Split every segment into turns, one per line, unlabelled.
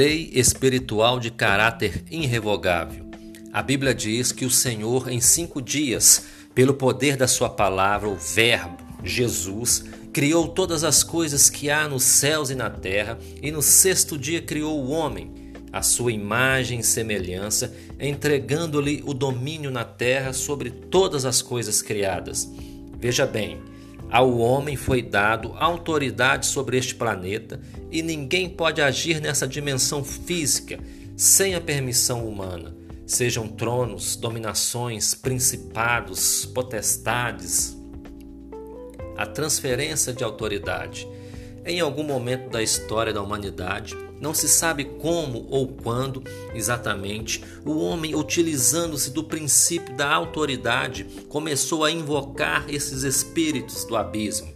Lei espiritual de caráter irrevogável. A Bíblia diz que o Senhor, em cinco dias, pelo poder da Sua palavra, o Verbo, Jesus, criou todas as coisas que há nos céus e na terra, e no sexto dia criou o homem, a sua imagem e semelhança, entregando-lhe o domínio na terra sobre todas as coisas criadas. Veja bem, ao homem foi dado autoridade sobre este planeta e ninguém pode agir nessa dimensão física sem a permissão humana, sejam tronos, dominações, principados, potestades. A transferência de autoridade. Em algum momento da história da humanidade, não se sabe como ou quando exatamente o homem, utilizando-se do princípio da autoridade, começou a invocar esses espíritos do abismo.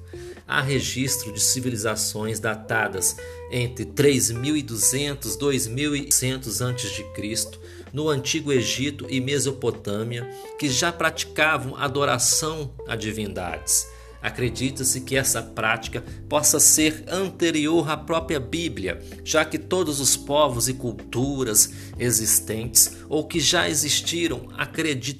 Há registro de civilizações datadas entre 3200 e 2100 a.C. no antigo Egito e Mesopotâmia que já praticavam adoração a divindades. Acredita-se que essa prática possa ser anterior à própria Bíblia, já que todos os povos e culturas existentes ou que já existiram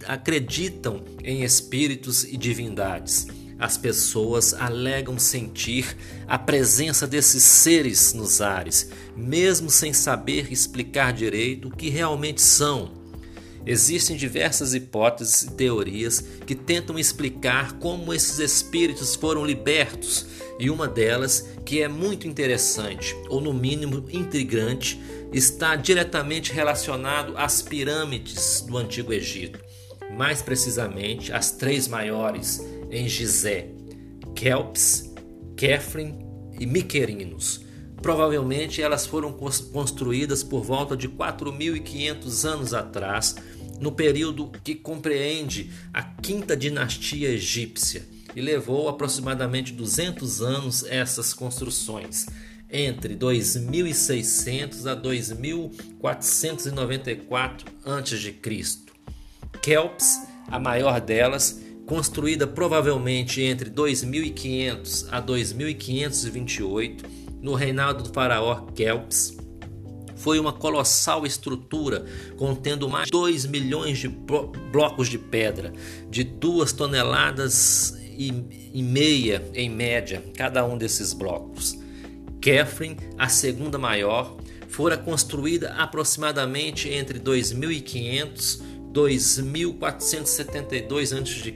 acreditam em espíritos e divindades. As pessoas alegam sentir a presença desses seres nos ares, mesmo sem saber explicar direito o que realmente são. Existem diversas hipóteses e teorias que tentam explicar como esses espíritos foram libertos, e uma delas, que é muito interessante, ou no mínimo intrigante, está diretamente relacionado às pirâmides do Antigo Egito, mais precisamente as três maiores em Gizé, Kelps, Kefren e Miquerinos. Provavelmente elas foram construídas por volta de 4.500 anos atrás no período que compreende a quinta dinastia egípcia e levou aproximadamente 200 anos essas construções, entre 2600 a 2494 a.C. Kelps, a maior delas, construída provavelmente entre 2500 a 2528 no reinado do faraó Kelps, foi uma colossal estrutura contendo mais de 2 milhões de blocos de pedra, de 2 toneladas e meia em média cada um desses blocos. Kefren, a segunda maior, fora construída aproximadamente entre 2500 e 2472 a.C.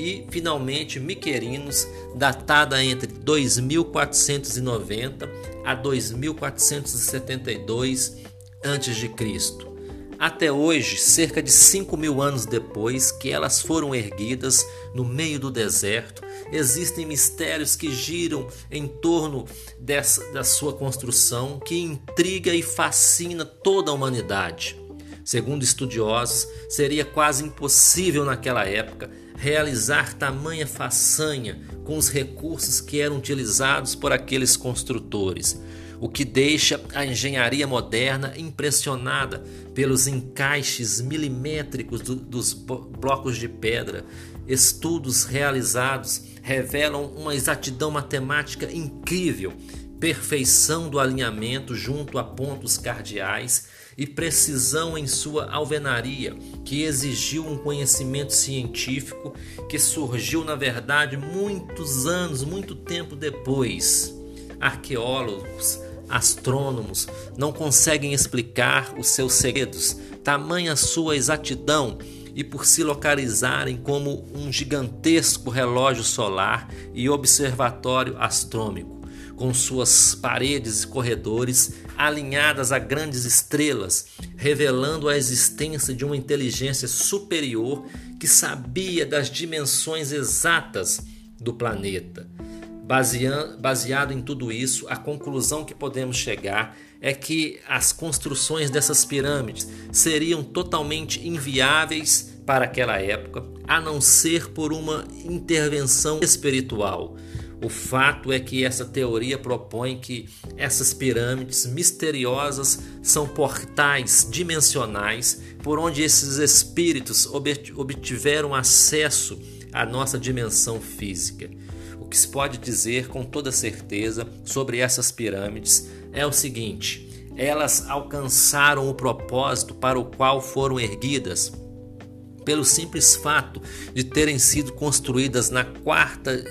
e finalmente Miquerinos, datada entre 2490 a 2472 a.C. Até hoje, cerca de 5 mil anos depois que elas foram erguidas no meio do deserto, existem mistérios que giram em torno dessa, da sua construção que intriga e fascina toda a humanidade. Segundo estudiosos, seria quase impossível naquela época realizar tamanha façanha com os recursos que eram utilizados por aqueles construtores, o que deixa a engenharia moderna impressionada pelos encaixes milimétricos do, dos blocos de pedra. Estudos realizados revelam uma exatidão matemática incrível, perfeição do alinhamento junto a pontos cardeais e precisão em sua alvenaria, que exigiu um conhecimento científico que surgiu, na verdade, muitos anos, muito tempo depois. Arqueólogos, astrônomos não conseguem explicar os seus segredos, tamanha sua exatidão e por se localizarem como um gigantesco relógio solar e observatório astrômico com suas paredes e corredores alinhadas a grandes estrelas, revelando a existência de uma inteligência superior que sabia das dimensões exatas do planeta. Baseado em tudo isso, a conclusão que podemos chegar é que as construções dessas pirâmides seriam totalmente inviáveis para aquela época, a não ser por uma intervenção espiritual o fato é que essa teoria propõe que essas pirâmides misteriosas são portais dimensionais por onde esses espíritos obtiveram acesso à nossa dimensão física. O que se pode dizer com toda certeza sobre essas pirâmides é o seguinte: elas alcançaram o propósito para o qual foram erguidas, pelo simples fato de terem sido construídas na quarta,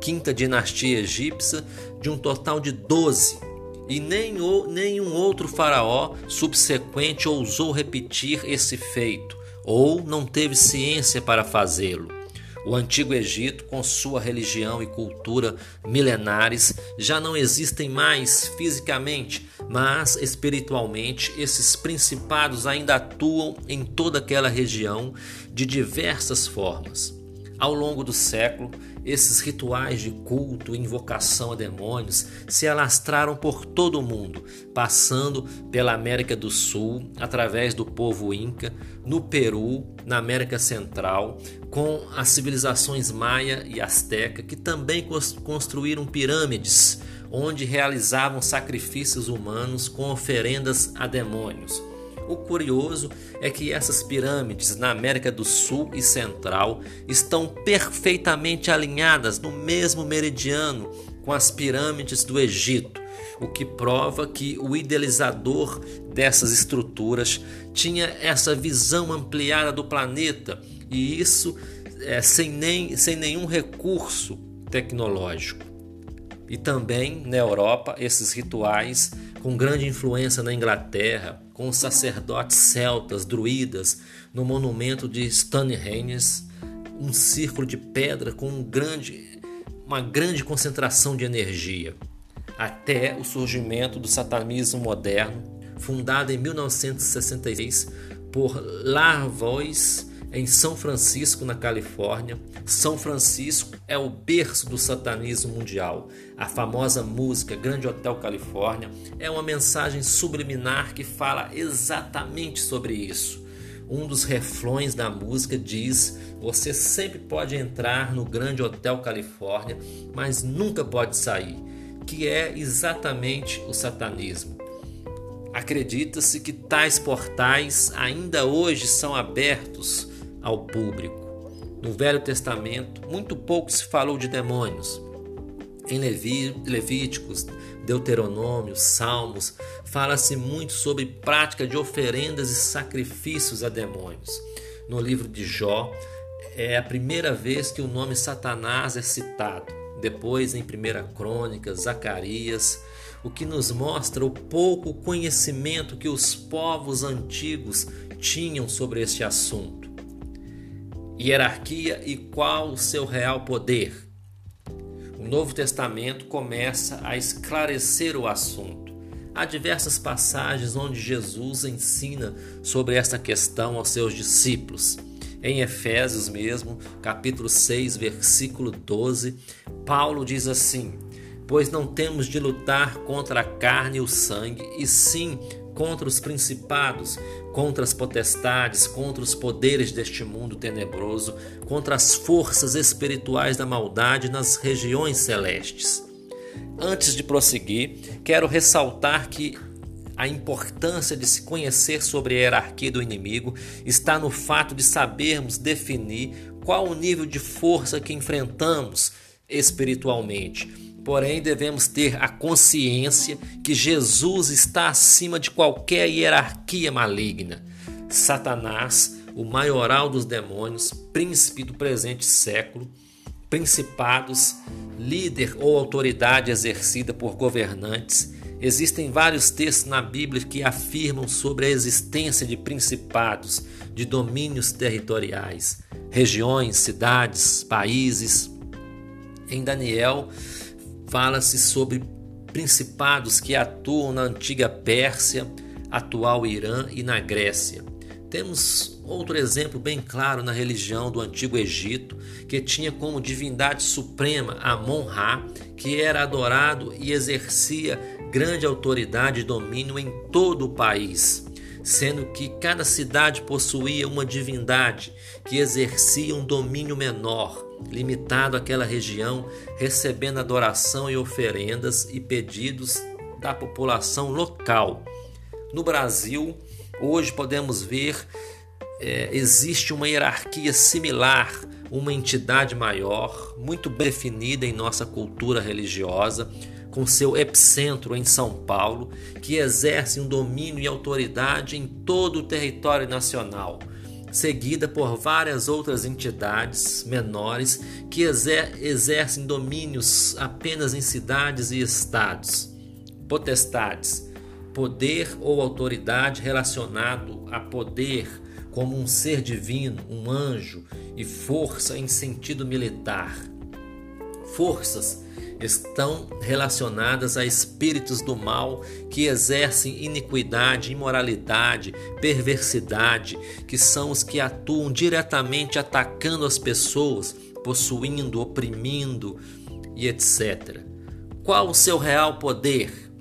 quinta dinastia egípcia, de um total de 12, e nem nenhum outro faraó subsequente ousou repetir esse feito, ou não teve ciência para fazê-lo. O antigo Egito, com sua religião e cultura milenares, já não existem mais fisicamente, mas espiritualmente esses principados ainda atuam em toda aquela região de diversas formas. Ao longo do século, esses rituais de culto e invocação a demônios se alastraram por todo o mundo, passando pela América do Sul, através do povo Inca, no Peru, na América Central, com as civilizações Maia e Azteca, que também construíram pirâmides, onde realizavam sacrifícios humanos com oferendas a demônios. O curioso é que essas pirâmides na América do Sul e Central estão perfeitamente alinhadas no mesmo meridiano com as pirâmides do Egito, o que prova que o idealizador dessas estruturas tinha essa visão ampliada do planeta e isso é, sem, nem, sem nenhum recurso tecnológico. E também na Europa, esses rituais com grande influência na Inglaterra, com os sacerdotes celtas, druidas, no monumento de Stonehenge, um círculo de pedra com um grande, uma grande concentração de energia, até o surgimento do satanismo moderno, fundado em 1966 por Lavois em São Francisco, na Califórnia. São Francisco é o berço do satanismo mundial. A famosa música Grande Hotel Califórnia é uma mensagem subliminar que fala exatamente sobre isso. Um dos refrões da música diz: Você sempre pode entrar no Grande Hotel Califórnia, mas nunca pode sair, que é exatamente o satanismo. Acredita-se que tais portais ainda hoje são abertos ao público. No Velho Testamento, muito pouco se falou de demônios. Em Leví, Levíticos, Deuteronômio, Salmos, fala-se muito sobre prática de oferendas e sacrifícios a demônios. No livro de Jó, é a primeira vez que o nome Satanás é citado. Depois, em 1 Crônica, Zacarias, o que nos mostra o pouco conhecimento que os povos antigos tinham sobre este assunto hierarquia e qual o seu real poder. O Novo Testamento começa a esclarecer o assunto. Há diversas passagens onde Jesus ensina sobre esta questão aos seus discípulos. Em Efésios mesmo, capítulo 6, versículo 12, Paulo diz assim: Pois não temos de lutar contra a carne e o sangue, e sim contra os principados, contra as potestades, contra os poderes deste mundo tenebroso, contra as forças espirituais da maldade nas regiões celestes. Antes de prosseguir, quero ressaltar que a importância de se conhecer sobre a hierarquia do inimigo está no fato de sabermos definir qual o nível de força que enfrentamos espiritualmente Porém, devemos ter a consciência que Jesus está acima de qualquer hierarquia maligna. Satanás, o maioral dos demônios, príncipe do presente século, principados, líder ou autoridade exercida por governantes. Existem vários textos na Bíblia que afirmam sobre a existência de principados, de domínios territoriais, regiões, cidades, países. Em Daniel, fala-se sobre principados que atuam na antiga Pérsia, atual Irã e na Grécia. Temos outro exemplo bem claro na religião do antigo Egito, que tinha como divindade suprema Amon-Ra, que era adorado e exercia grande autoridade e domínio em todo o país, sendo que cada cidade possuía uma divindade que exercia um domínio menor limitado àquela região, recebendo adoração e oferendas e pedidos da população local. No Brasil, hoje podemos ver é, existe uma hierarquia similar, uma entidade maior, muito definida em nossa cultura religiosa, com seu epicentro em São Paulo, que exerce um domínio e autoridade em todo o território nacional, seguida por várias outras entidades menores que exer exercem domínios apenas em cidades e estados. Potestades, poder ou autoridade relacionado a poder como um ser divino, um anjo e força em sentido militar. Forças estão relacionadas a espíritos do mal que exercem iniquidade, imoralidade, perversidade, que são os que atuam diretamente atacando as pessoas, possuindo, oprimindo e etc. Qual o seu real poder?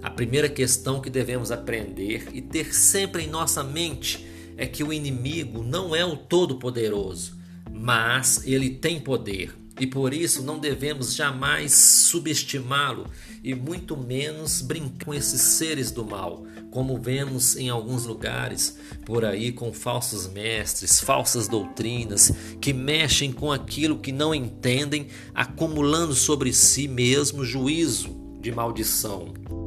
A primeira questão que devemos aprender e ter sempre em nossa mente é que o inimigo não é o todo-poderoso, mas ele tem poder e por isso não devemos jamais subestimá-lo e muito menos brincar com esses seres do mal, como vemos em alguns lugares por aí com falsos mestres, falsas doutrinas que mexem com aquilo que não entendem, acumulando sobre si mesmo juízo de maldição.